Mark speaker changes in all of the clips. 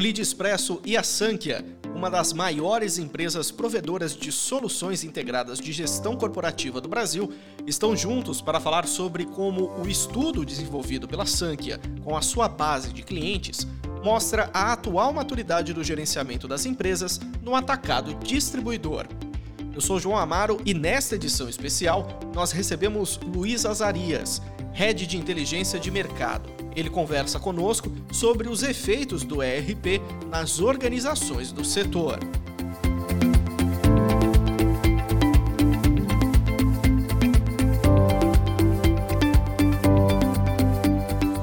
Speaker 1: Lead Expresso e a Sankia, uma das maiores empresas provedoras de soluções integradas de gestão corporativa do Brasil, estão juntos para falar sobre como o estudo desenvolvido pela Sankia, com a sua base de clientes, mostra a atual maturidade do gerenciamento das empresas no atacado distribuidor. Eu sou João Amaro e nesta edição especial nós recebemos Luiz Azarias, Head de Inteligência de Mercado. Ele conversa conosco sobre os efeitos do ERP nas organizações do setor.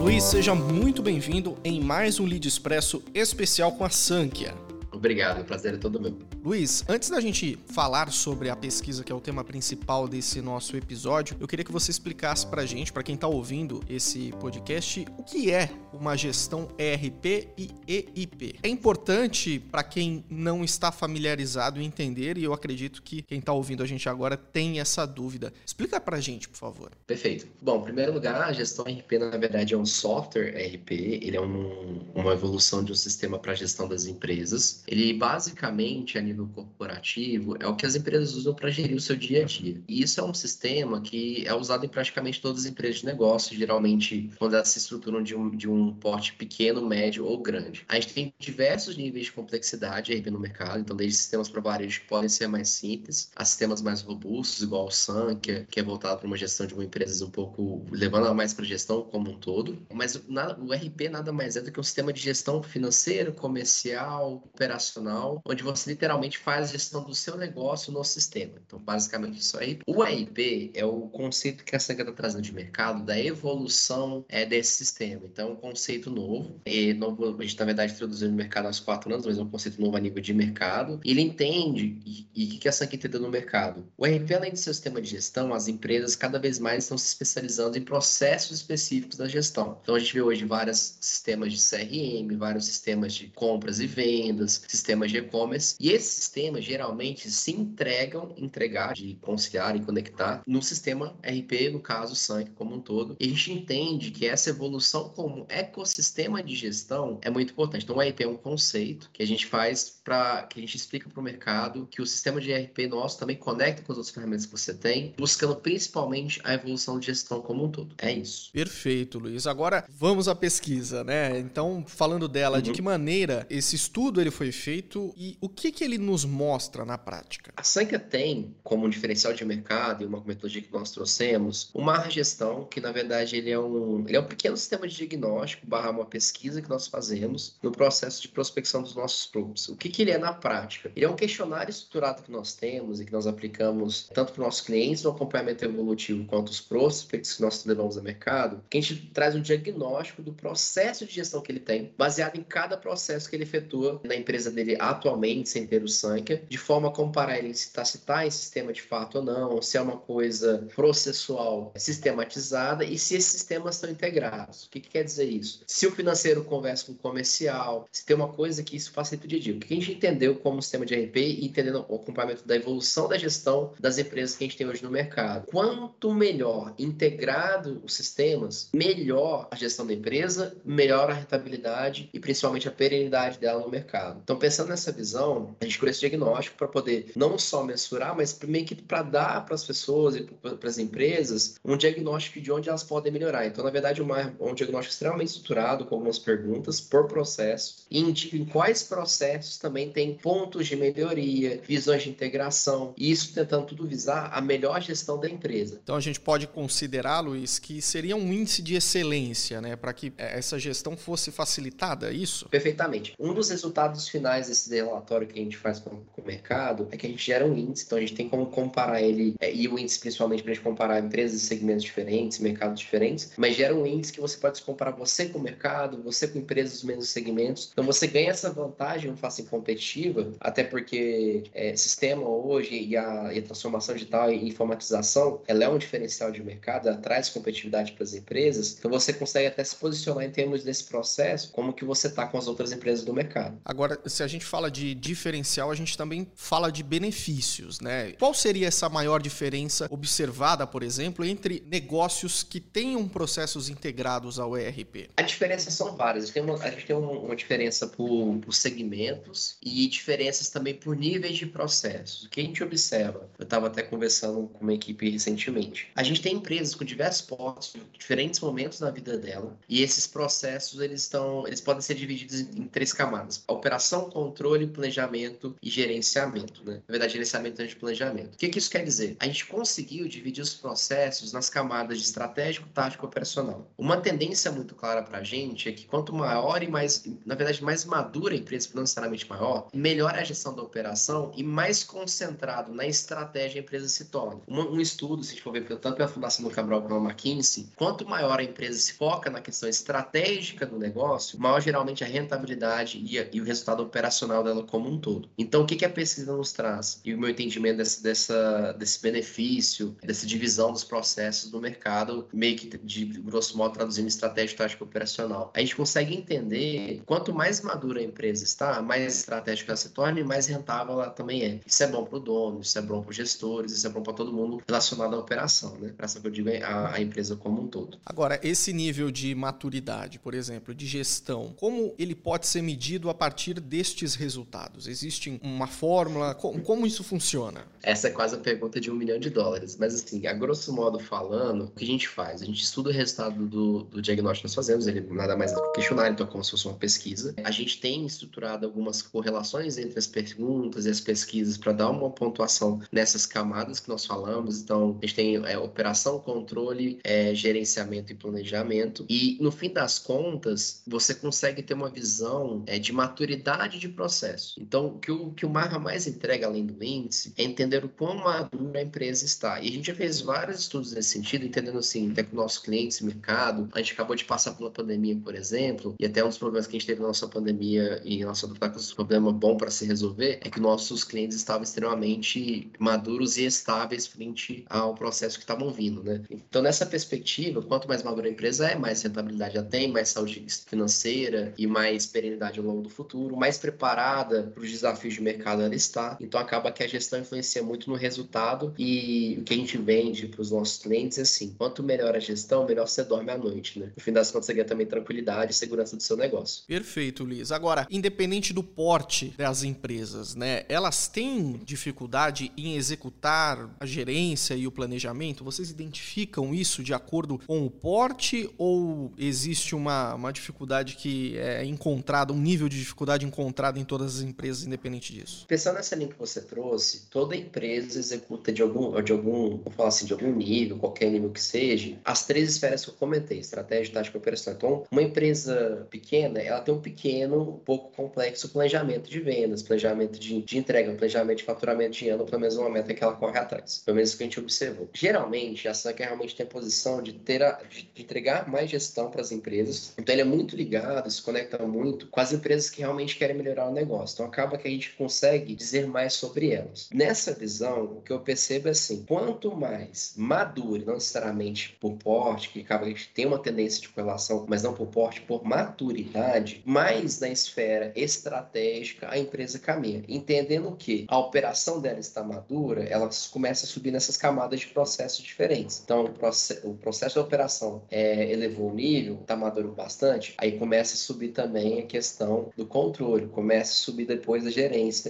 Speaker 1: Luiz, seja muito bem-vindo em mais um Lead Expresso especial com a Sankia.
Speaker 2: Obrigado, o prazer é todo meu.
Speaker 1: Luiz, antes da gente falar sobre a pesquisa, que é o tema principal desse nosso episódio, eu queria que você explicasse pra gente, para quem tá ouvindo esse podcast, o que é uma gestão ERP e EIP. É importante para quem não está familiarizado entender, e eu acredito que quem tá ouvindo a gente agora tem essa dúvida. Explica pra gente, por favor.
Speaker 2: Perfeito. Bom, em primeiro lugar, a gestão ERP, na verdade, é um software ERP, ele é um, uma evolução de um sistema para gestão das empresas ele basicamente, a nível corporativo, é o que as empresas usam para gerir o seu dia a dia. E isso é um sistema que é usado em praticamente todas as empresas de negócio, geralmente quando elas se estruturam de um, de um porte pequeno, médio ou grande. A gente tem diversos níveis de complexidade aí no mercado, então desde sistemas para varejo que podem ser mais simples, a sistemas mais robustos, igual o SAN, que é, que é voltado para uma gestão de uma empresa um pouco, levando mais para gestão como um todo. Mas nada, o RP nada mais é do que um sistema de gestão financeiro, comercial, operacional, onde você literalmente faz a gestão do seu negócio no sistema. Então, basicamente isso aí. O AIP é o conceito que a Sega está trazendo de mercado da evolução é, desse sistema. Então, é um conceito novo. E novo, a gente, na verdade, introduziu no mercado há quatro anos, mas é um conceito novo a nível de mercado. Ele entende, e o que a Sega entendeu no mercado? O AIP, além de ser um sistema de gestão, as empresas cada vez mais estão se especializando em processos específicos da gestão. Então, a gente vê hoje vários sistemas de CRM, vários sistemas de compras e vendas, sistemas de e-commerce. E esses sistemas geralmente se entregam, entregar, de conciliar e conectar no sistema RP, no caso Sank como um todo. E a gente entende que essa evolução como ecossistema de gestão é muito importante. Então, o RP é um conceito que a gente faz para que a gente explica para o mercado que o sistema de RP nosso também conecta com as outras ferramentas que você tem, buscando principalmente a evolução de gestão como um todo. É isso.
Speaker 1: Perfeito, Luiz. Agora vamos à pesquisa, né? Então, falando dela, uhum. de que maneira esse estudo ele foi foi feito e o que, que ele nos mostra na prática?
Speaker 2: A Sanka tem como um diferencial de mercado e uma metodologia que nós trouxemos uma gestão que na verdade ele é um ele é um pequeno sistema de diagnóstico barra uma pesquisa que nós fazemos no processo de prospecção dos nossos grupos. O que, que ele é na prática? Ele é um questionário estruturado que nós temos e que nós aplicamos tanto para os nossos clientes no acompanhamento evolutivo quanto os prospects que nós levamos ao mercado, que a gente traz um diagnóstico do processo de gestão que ele tem, baseado em cada processo que ele efetua na empresa dele atualmente sem ter o Sankhya, de forma a comparar ele se está se tá em sistema de fato ou não, se é uma coisa processual sistematizada e se esses sistemas estão integrados. O que, que quer dizer isso? Se o financeiro conversa com o comercial, se tem uma coisa que isso facilita o dia a dia. O que a gente entendeu como sistema de RP e entendendo o acompanhamento da evolução da gestão das empresas que a gente tem hoje no mercado. Quanto melhor integrado os sistemas, melhor a gestão da empresa, melhor a rentabilidade e principalmente a perenidade dela no mercado. Então, pensando nessa visão, a gente criou esse diagnóstico para poder não só mensurar, mas meio que para dar para as pessoas e para as empresas um diagnóstico de onde elas podem melhorar. Então, na verdade, uma, um diagnóstico extremamente estruturado, com algumas perguntas por processo, e indica em quais processos também tem pontos de melhoria, visões de integração, e isso tentando tudo visar a melhor gestão da empresa.
Speaker 1: Então, a gente pode considerar, Luiz, que seria um índice de excelência, né, para que essa gestão fosse facilitada, é isso?
Speaker 2: Perfeitamente. Um dos resultados finais desse relatório que a gente faz com, com, o mercado é que a gente gera um índice, então a gente tem como comparar ele, é, e o índice principalmente para a gente comparar empresas e segmentos diferentes, mercados diferentes, mas gera um índice que você pode comparar você com o mercado, você com empresas dos mesmos segmentos. Então você ganha essa vantagem face competitiva, até porque é, sistema hoje e a, e a, transformação digital e informatização, ela é um diferencial de mercado, ela traz competitividade para as empresas, então você consegue até se posicionar em termos desse processo como que você está com as outras empresas do mercado.
Speaker 1: Agora, se a gente fala de diferencial, a gente também fala de benefícios, né? Qual seria essa maior diferença observada, por exemplo, entre negócios que tenham processos integrados ao ERP?
Speaker 2: A diferença são várias. A gente tem uma, gente tem uma diferença por, por segmentos e diferenças também por níveis de processos. O que a gente observa, eu estava até conversando com uma equipe recentemente, a gente tem empresas com diversos portos, diferentes momentos na vida dela, e esses processos eles estão, eles podem ser divididos em três camadas: operação, controle, planejamento e gerenciamento. Né? Na verdade, gerenciamento antes de planejamento. O que, que isso quer dizer? A gente conseguiu dividir os processos nas camadas de estratégico, tático e operacional. Uma tendência muito clara para a gente é que quanto maior e mais, na verdade, mais madura a empresa, não necessariamente maior, melhor é a gestão da operação e mais concentrado na estratégia a empresa se torna. Um, um estudo, se a gente for ver tanto pela Fundação do Cabral como a McKinsey, quanto maior a empresa se foca na questão estratégica do negócio, maior geralmente a rentabilidade e, e o resultado operacional dela como um todo. Então, o que, que a pesquisa nos traz? E o meu entendimento desse, dessa, desse benefício, dessa divisão dos processos do mercado, meio que de grosso modo traduzindo estratégia, tática operacional. A gente consegue entender quanto mais madura a empresa está, mais estratégica ela se torna e mais rentável ela também é. Isso é bom para o dono, isso é bom para os gestores, isso é bom para todo mundo relacionado à operação, né? Operação que eu digo a, a empresa como um todo.
Speaker 1: Agora, esse nível de maturidade, por exemplo, de gestão, como ele pode ser medido a partir destes resultados? Existe uma fórmula? Como, como isso funciona?
Speaker 2: Essa é quase a pergunta de um milhão de dólares. Mas, assim, a grosso modo falando, o que a gente faz? A gente estuda o resultado do, do diagnóstico que nós fazemos, ele nada mais é que questionário, então é como se fosse uma pesquisa. A gente tem estruturado algumas correlações entre as perguntas e as pesquisas para dar uma pontuação nessas camadas que nós falamos. Então, a gente tem é, operação, controle, é, gerenciamento e planejamento. E, no fim das contas, você consegue ter uma visão é, de maturidade de processo. Então, que o, que o Marra mais entrega além do índice é entender o quão madura a empresa está. E a gente já fez vários estudos nesse sentido, entendendo assim, até com nossos clientes, mercado. A gente acabou de passar pela pandemia, por exemplo, e até um dos problemas que a gente teve na nossa pandemia e nossa um problema bom para se resolver é que nossos clientes estavam extremamente maduros e estáveis frente ao processo que estavam vindo, né? Então, nessa perspectiva, quanto mais madura a empresa é, mais rentabilidade ela tem, mais saúde financeira e mais perenidade ao longo do futuro, mais preparada para os desafios de mercado ela está. Então, acaba que a gestão influencia muito no resultado e o que a gente vende para os nossos clientes é assim: quanto melhor a gestão, melhor você dorme à noite, né? No fim das contas, você ganha também tranquilidade e segurança do seu negócio.
Speaker 1: Perfeito, Liz. Agora, independente do porte das empresas, né? Elas têm dificuldade em executar a gerência e o planejamento? Vocês identificam isso de acordo com o porte ou existe uma, uma dificuldade que é encontrada, um nível de dificuldade encontrado em todas as empresas, independente disso?
Speaker 2: Pensando nessa linha que você trouxe, toda empresa executa de algum, de algum, vou falar assim, de algum nível, qualquer nível que seja, as três esferas que eu comentei, estratégia, tática e operação. Então, uma empresa pequena, ela tem um pequeno, um pouco complexo planejamento de vendas, planejamento de, de entrega, planejamento de faturamento de ano, pelo menos uma meta que ela corre atrás. Pelo menos isso que a gente observou. Geralmente, a SAC realmente tem a posição de, ter a, de entregar mais gestão para as empresas. Então, ele é muito ligado, se conecta muito com as empresas que realmente querem melhorar o negócio. Então, acaba que a gente consegue dizer mais sobre elas. Nessa visão, o que eu percebo é assim: quanto mais maduro, não necessariamente por porte, que acaba que a gente tem uma tendência de correlação, mas não por porte, por maturidade, mais na esfera estratégica a empresa caminha. Entendendo que a operação dela está madura, ela começa a subir nessas camadas de processos diferentes. Então, o, processo, o processo de operação é, elevou o nível, está maduro bastante, aí começa a subir também a questão do controle, começa a subir depois a gerência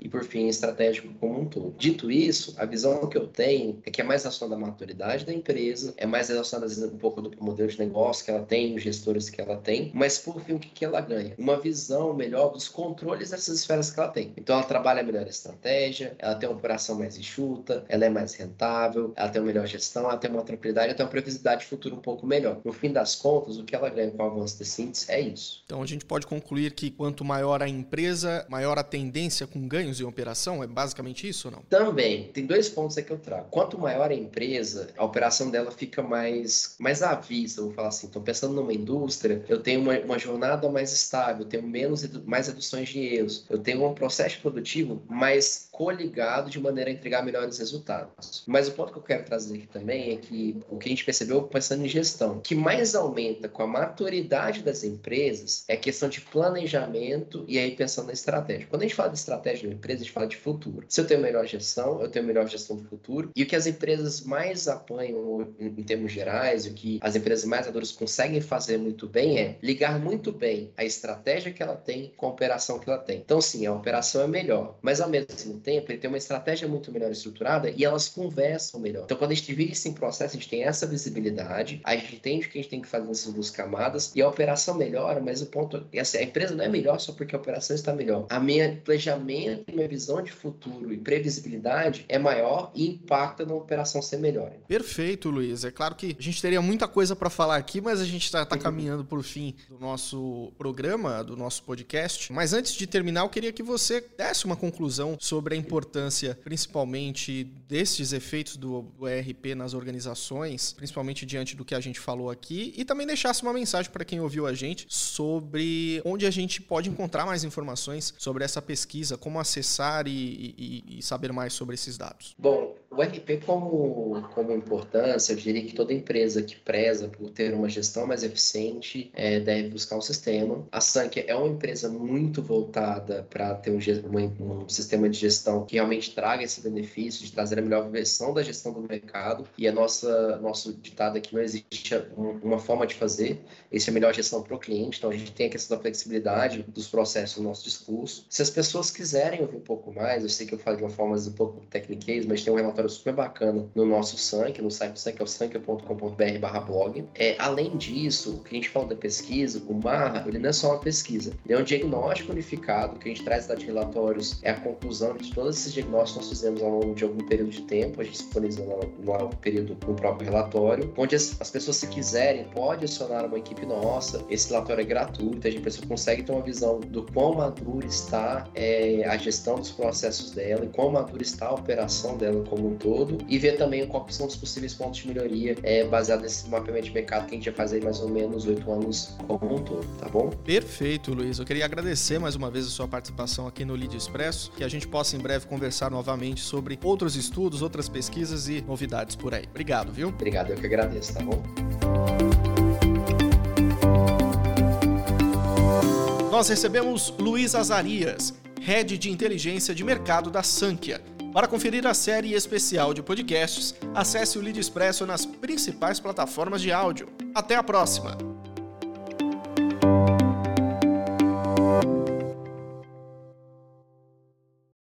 Speaker 2: e, por fim, estratégico como um todo. Dito isso, a visão que eu tenho é que é mais relacionada à maturidade da empresa, é mais relacionada um pouco do modelo de negócio que ela tem, os gestores que ela tem, mas por fim, o que, que ela ganha? Uma visão melhor dos controles dessas esferas que ela tem. Então, ela trabalha melhor a estratégia, ela tem uma operação mais enxuta, ela é mais rentável, ela tem uma melhor gestão, ela tem uma tranquilidade, ela tem uma previsibilidade de futuro um pouco melhor. No fim das contas, o que ela ganha com o avanço desse índice é isso.
Speaker 1: Então, a gente pode concluir que quanto maior a empresa, maior a tendência com ganhos em operação? É basicamente isso ou não?
Speaker 2: Também. Tem dois pontos aí que eu trago. Quanto maior a empresa, a operação dela fica mais, mais à vista, vou falar assim. Então, pensando numa indústria, eu tenho uma, uma jornada mais estável, eu tenho menos, mais reduções de erros, eu tenho um processo produtivo mais coligado de maneira a entregar melhores resultados. Mas o ponto que eu quero trazer aqui também é que o que a gente percebeu pensando em gestão, que mais aumenta com a maturidade das empresas é a questão de planejamento e aí pensando na estratégia. Quando a gente fala de estratégia de uma empresa, a gente fala de futuro. Se eu tenho melhor gestão, eu tenho melhor gestão do futuro. E o que as empresas mais apanham em, em termos gerais, o que as empresas mais maduras conseguem fazer muito bem é ligar muito bem a estratégia que ela tem com a operação que ela tem. Então, sim, a operação é melhor, mas ao mesmo tempo ele tem uma estratégia muito melhor estruturada e elas conversam melhor. Então, quando a gente divide isso em processo, a gente tem essa visibilidade, a gente entende o que a gente tem que fazer nessas duas camadas e a operação melhora, mas o ponto é assim, a empresa não é melhor só porque a operação está melhor. A minha planejamento, minha visão de futuro e previsibilidade é maior e impacta na operação ser melhor.
Speaker 1: Perfeito, Luiz. É claro que a gente teria muita coisa para falar aqui, mas a gente está tá caminhando para o fim do nosso programa, do nosso podcast. Mas antes de terminar, eu queria que você desse uma conclusão sobre a importância, principalmente, desses efeitos do, do ERP nas organizações, principalmente diante do que a gente falou aqui, e também deixasse uma mensagem para quem ouviu a gente sobre onde a gente pode encontrar mais informações sobre essa pesquisa, como acessar e, e, e saber mais sobre esses dados.
Speaker 2: Bom, o RP como, como importância, eu diria que toda empresa que preza por ter uma gestão mais eficiente é, deve buscar um sistema. A Sank é uma empresa muito voltada para ter um, um, um, sistema de gestão que realmente traga esse benefício de trazer a melhor versão da gestão do mercado. E a nossa nosso ditado aqui não existe uma forma de fazer. Esse é a melhor gestão para o cliente. Então a gente tem a questão da flexibilidade dos processos no nosso discurso. Se as pessoas quiserem ouvir um pouco mais, eu sei que eu falo de uma forma um pouco técnica, mas tem um relatório super bacana no nosso Sank, no site do Sank, é o sank.com.br barra blog. É, além disso, o que a gente fala da pesquisa, o Marra, ele não é só uma pesquisa, ele é um diagnóstico unificado, que a gente traz de relatórios, é a conclusão de todos esses diagnósticos que nós fizemos ao longo de algum período de tempo, a gente disponibiliza no, período no próprio relatório, onde as, as, pessoas, se quiserem, podem acionar uma equipe nossa, esse relatório é gratuito, a gente pessoa consegue ter uma visão do quão maduro está é, a gestão dos processos dela e quão madura está a operação dela como um todo, e ver também quais são os possíveis pontos de melhoria é, baseado nesse mapeamento de mercado que a gente já faz aí mais ou menos oito anos como um todo, tá bom?
Speaker 1: Perfeito, Luiz. Eu queria agradecer mais uma vez a sua participação aqui no Lead Expresso, que a gente possa em breve conversar novamente sobre outros estudos, outras pesquisas e novidades por aí. Obrigado, viu?
Speaker 2: Obrigado, eu que agradeço, tá bom?
Speaker 1: Nós recebemos Luiz Azarias, Head de Inteligência de Mercado da Sankia. Para conferir a série especial de podcasts, acesse o Lead Expresso nas principais plataformas de áudio. Até a próxima!